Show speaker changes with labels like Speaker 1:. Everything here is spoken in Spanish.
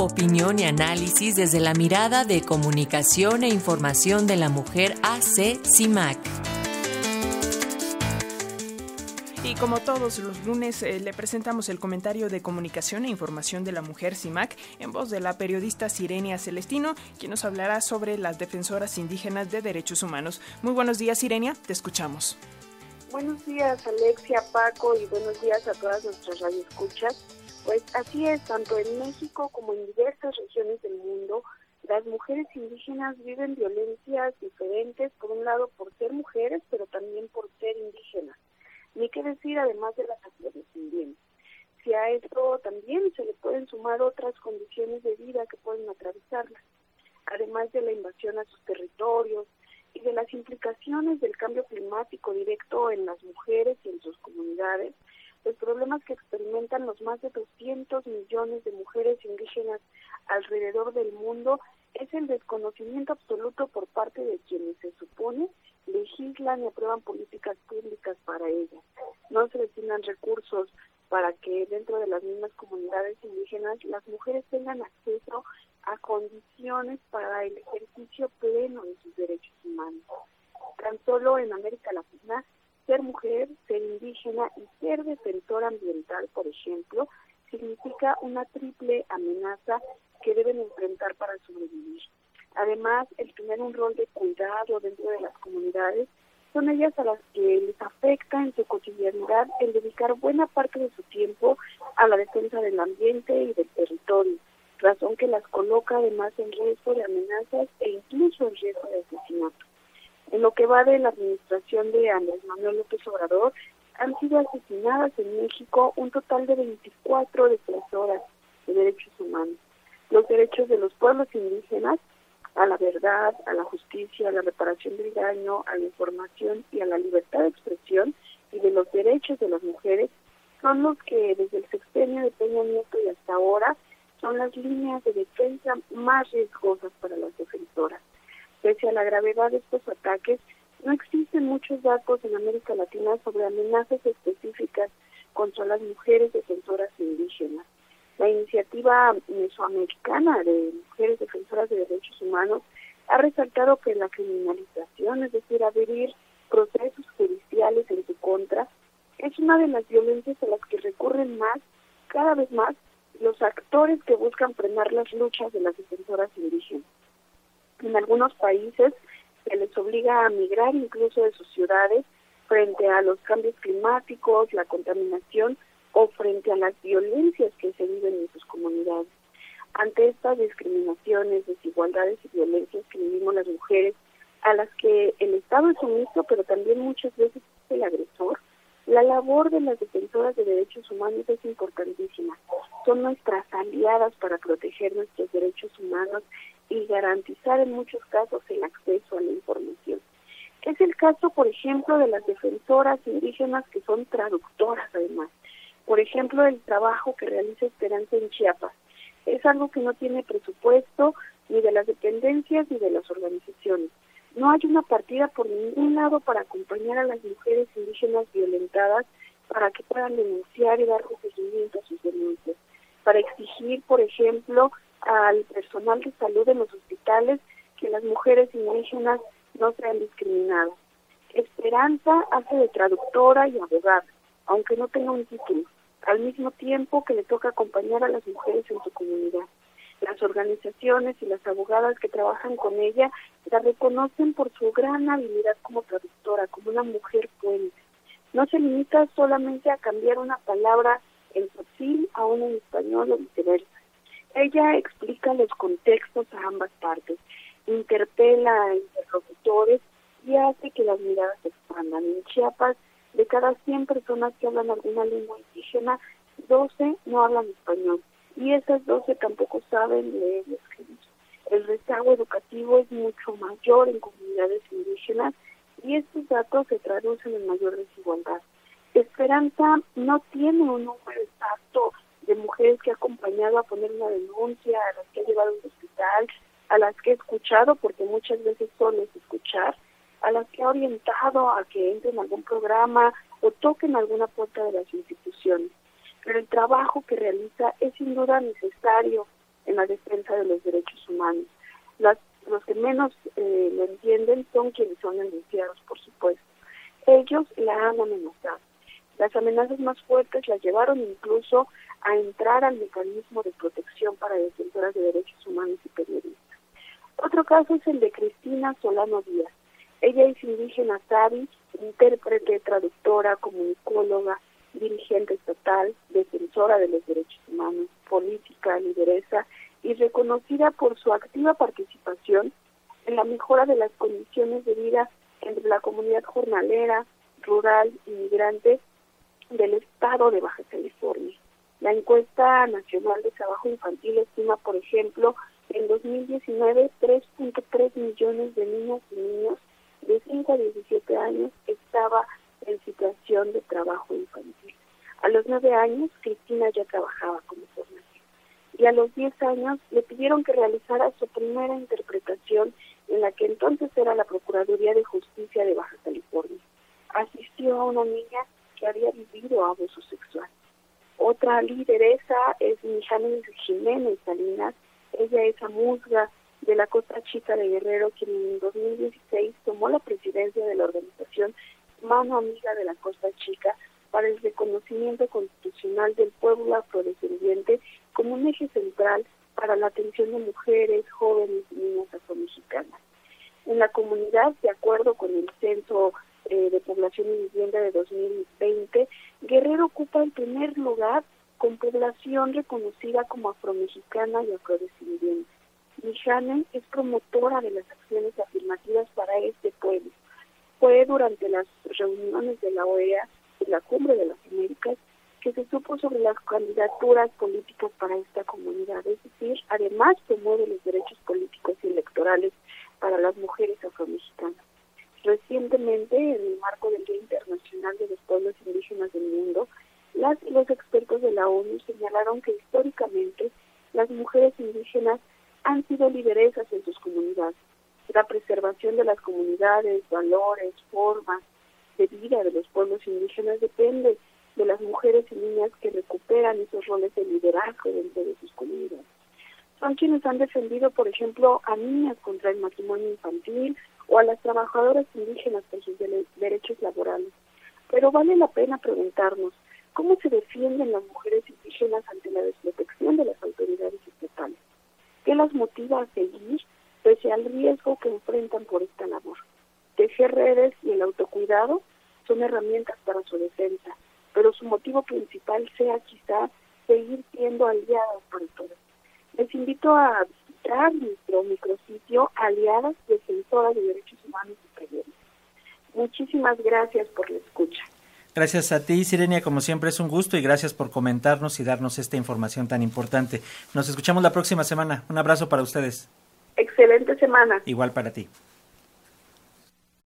Speaker 1: Opinión y análisis desde la mirada de comunicación e información de la mujer AC CIMAC.
Speaker 2: Y como todos los lunes, eh, le presentamos el comentario de comunicación e información de la mujer CIMAC en voz de la periodista Sirenia Celestino, quien nos hablará sobre las defensoras indígenas de derechos humanos. Muy buenos días, Sirenia, te escuchamos.
Speaker 3: Buenos días, Alexia, Paco, y buenos días a todas nuestras radioescuchas. Pues así es, tanto en México como en diversas regiones del mundo, las mujeres indígenas viven violencias diferentes, por un lado por ser mujeres, pero también por ser indígenas. Ni qué decir además de las también. Si a esto también se le pueden sumar otras condiciones de vida que pueden atravesarlas, además de la invasión a sus territorios, y de las implicaciones del cambio climático directo en las mujeres y en sus comunidades, los problemas que experimentan los más de 200 millones de mujeres indígenas alrededor del mundo es el desconocimiento absoluto por parte de quienes se supone legislan y aprueban políticas públicas para ellas. No se destinan recursos para que dentro de las mismas comunidades indígenas las mujeres tengan acceso a condiciones para el ejercicio pleno de sus derechos humanos. Tan solo en América Latina, ser mujer, ser indígena y ser defensor ambiental, por ejemplo, significa una triple amenaza que deben enfrentar para sobrevivir. Además, el tener un rol de cuidado dentro de las comunidades son ellas a las que les afecta en su cotidianidad el dedicar buena parte de su tiempo a la defensa del ambiente y del territorio, razón que las coloca además en riesgo de amenazas e incluso en riesgo de asesinato. En lo que va de la administración de Andrés Manuel López Obrador, han sido asesinadas en México un total de 24 defensoras de derechos humanos. Los derechos de los pueblos indígenas a la verdad, a la justicia, a la reparación del daño, a la información y a la libertad de expresión y de los derechos de las mujeres son los que desde el sexenio de Peña Nieto y hasta ahora son las líneas de defensa más riesgosas para las defensoras. Pese a la gravedad de estos ataques, no existen muchos datos en América Latina sobre amenazas específicas contra las mujeres defensoras indígenas. La iniciativa mesoamericana de mujeres defensoras de derechos humanos ha resaltado que la criminalización, es decir, abrir procesos judiciales en su contra, es una de las violencias a las que recurren más, cada vez más, los actores que buscan frenar las luchas de las defensoras indígenas. En algunos países se les obliga a migrar incluso de sus ciudades frente a los cambios climáticos, la contaminación o frente a las violencias que se viven en sus comunidades. Ante estas discriminaciones, desigualdades y violencias que vivimos las mujeres, a las que el Estado es sumiso, pero también muchas veces es el agresor, la labor de las defensoras de derechos humanos es importantísima. Son nuestras aliadas para proteger nuestros derechos humanos y garantizar en muchos casos el acceso a la información. Es el caso, por ejemplo, de las defensoras indígenas que son traductoras además. Por ejemplo, el trabajo que realiza Esperanza en Chiapas. Es algo que no tiene presupuesto ni de las dependencias ni de las organizaciones. No hay una partida por ningún lado para acompañar a las mujeres indígenas violentadas para que puedan denunciar y dar seguimiento a sus denuncias. Para exigir, por ejemplo, al personal de salud en los hospitales que las mujeres indígenas no sean discriminadas. Esperanza hace de traductora y abogada, aunque no tenga un título al mismo tiempo que le toca acompañar a las mujeres en su comunidad. Las organizaciones y las abogadas que trabajan con ella la reconocen por su gran habilidad como traductora, como una mujer puente. No se limita solamente a cambiar una palabra en fácil a una en español o viceversa. Ella explica los contextos a ambas partes, interpela a interlocutores y hace que las miradas se expandan. En Chiapas de cada 100 personas que hablan alguna lengua indígena, 12 no hablan español y esas 12 tampoco saben leer y escribir. El rezago educativo es mucho mayor en comunidades indígenas y estos datos se traducen en mayor desigualdad. Esperanza no tiene un número exacto de mujeres que ha acompañado a poner una denuncia, a las que ha llevado a un hospital, a las que he escuchado, porque muchas veces solo es escuchar, a las que ha orientado a que entren en algún programa o toquen alguna puerta de las instituciones. Pero el trabajo que realiza es sin duda necesario en la defensa de los derechos humanos. Las, los que menos eh, lo entienden son quienes son denunciados, por supuesto. Ellos la han amenazado. Las amenazas más fuertes la llevaron incluso a entrar al mecanismo de protección para defensoras de derechos humanos y periodistas. Otro caso es el de Cristina Solano Díaz. Ella es indígena sabi, intérprete, traductora, comunicóloga, dirigente estatal, defensora de los derechos humanos, política, lideresa y reconocida por su activa participación en la mejora de las condiciones de vida entre la comunidad jornalera, rural, inmigrante del estado de Baja California. La encuesta nacional de trabajo infantil estima, por ejemplo, en 2019 3.3 millones de niños y niños de 5 a 17 años estaba en situación de trabajo infantil. A los 9 años, Cristina ya trabajaba como formación. Y a los 10 años le pidieron que realizara su primera interpretación en la que entonces era la Procuraduría de Justicia de Baja California. Asistió a una niña que había vivido abuso sexual. Otra lideresa es Mijanes Jiménez Salinas. Ella es musga de la Costa Chica de Guerrero, quien en 2016 tomó la presidencia de la organización Mano Amiga de la Costa Chica para el reconocimiento constitucional del pueblo afrodescendiente como un eje central para la atención de mujeres, jóvenes y niñas afromexicanas. En la comunidad, de acuerdo con el Censo eh, de Población y Vivienda de 2020, Guerrero ocupa el primer lugar con población reconocida como afromexicana y afrodescendiente. Mijane es promotora de las acciones afirmativas para este pueblo. Fue durante las reuniones de la OEA y la Cumbre de las Américas que se supo sobre las candidaturas políticas para esta comunidad. Es decir, además promueve los derechos políticos y electorales para las mujeres afromexicanas. Recientemente, en el marco del Día Internacional de los Pueblos Indígenas del Mundo, las y los expertos de la ONU señalaron que históricamente las mujeres indígenas han sido lideresas comunidades. La preservación de las comunidades, valores, formas de vida de los pueblos indígenas depende de las mujeres y niñas que recuperan esos roles de liderazgo dentro de sus comunidades. Son quienes han defendido, por ejemplo, a niñas contra el matrimonio infantil o a las trabajadoras indígenas por sus derechos laborales. Pero vale la pena preguntarnos, ¿cómo se defienden las mujeres indígenas ante la desprotección de las autoridades estatales? ¿Qué las motiva a seguir pese al riesgo que enfrentan por esta labor? Tejer redes y el autocuidado son herramientas para su defensa, pero su motivo principal sea quizá seguir siendo aliadas por todos. Les invito a visitar nuestro micrositio Aliadas Defensoras de Derechos Humanos y Periodistas. Muchísimas gracias por la escucha.
Speaker 4: Gracias a ti, Sirenia, como siempre es un gusto y gracias por comentarnos y darnos esta información tan importante. Nos escuchamos la próxima semana. Un abrazo para ustedes.
Speaker 3: Excelente semana.
Speaker 4: Igual para ti.